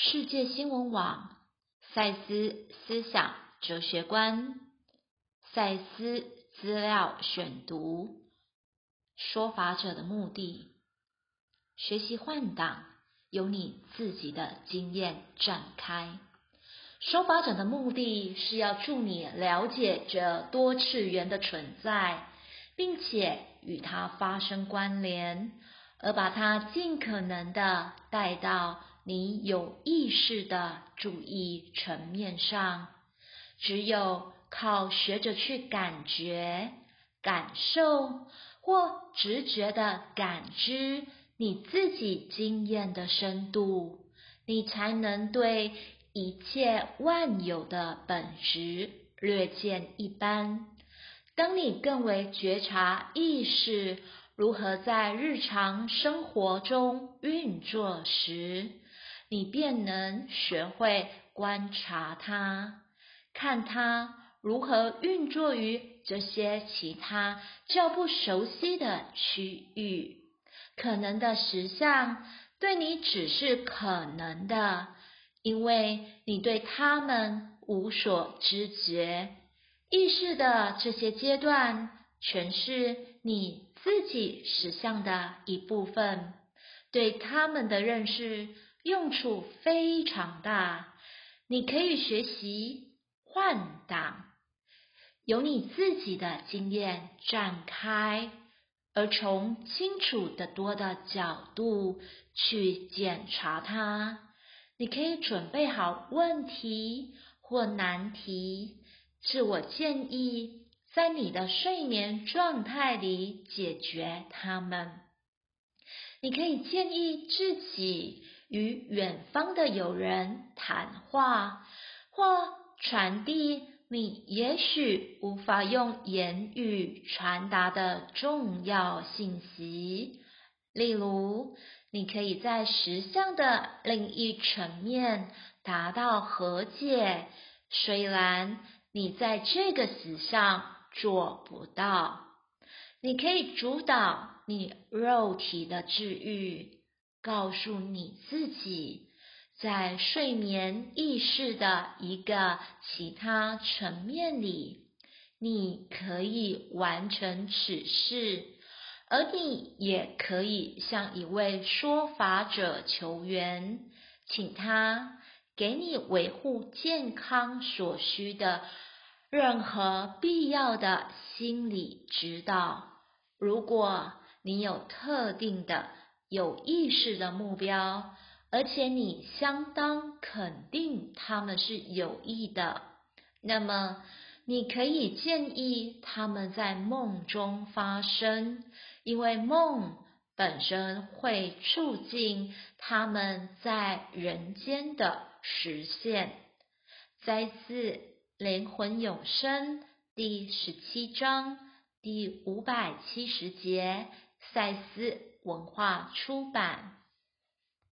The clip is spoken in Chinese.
世界新闻网赛斯思想哲学观赛斯资料选读说法者的目的，学习换挡由你自己的经验展开。说法者的目的是要助你了解这多次元的存在，并且与它发生关联，而把它尽可能的带到。你有意识的注意层面上，只有靠学着去感觉、感受或直觉的感知你自己经验的深度，你才能对一切万有的本质略见一斑。当你更为觉察意识如何在日常生活中运作时，你便能学会观察它，看它如何运作于这些其他较不熟悉的区域。可能的实相对你只是可能的，因为你对他们无所知觉。意识的这些阶段，全是你自己实相的一部分，对他们的认识。用处非常大，你可以学习换挡，由你自己的经验展开，而从清楚的多的角度去检查它。你可以准备好问题或难题，自我建议在你的睡眠状态里解决它们。你可以建议自己。与远方的友人谈话，或传递你也许无法用言语传达的重要信息。例如，你可以在实相的另一层面达到和解，虽然你在这个实相做不到。你可以主导你肉体的治愈。告诉你自己，在睡眠意识的一个其他层面里，你可以完成此事，而你也可以向一位说法者求援，请他给你维护健康所需的任何必要的心理指导。如果你有特定的。有意识的目标，而且你相当肯定他们是有益的，那么你可以建议他们在梦中发生，因为梦本身会促进他们在人间的实现。摘自《灵魂永生》第十七章第五百七十节，赛斯。文化出版。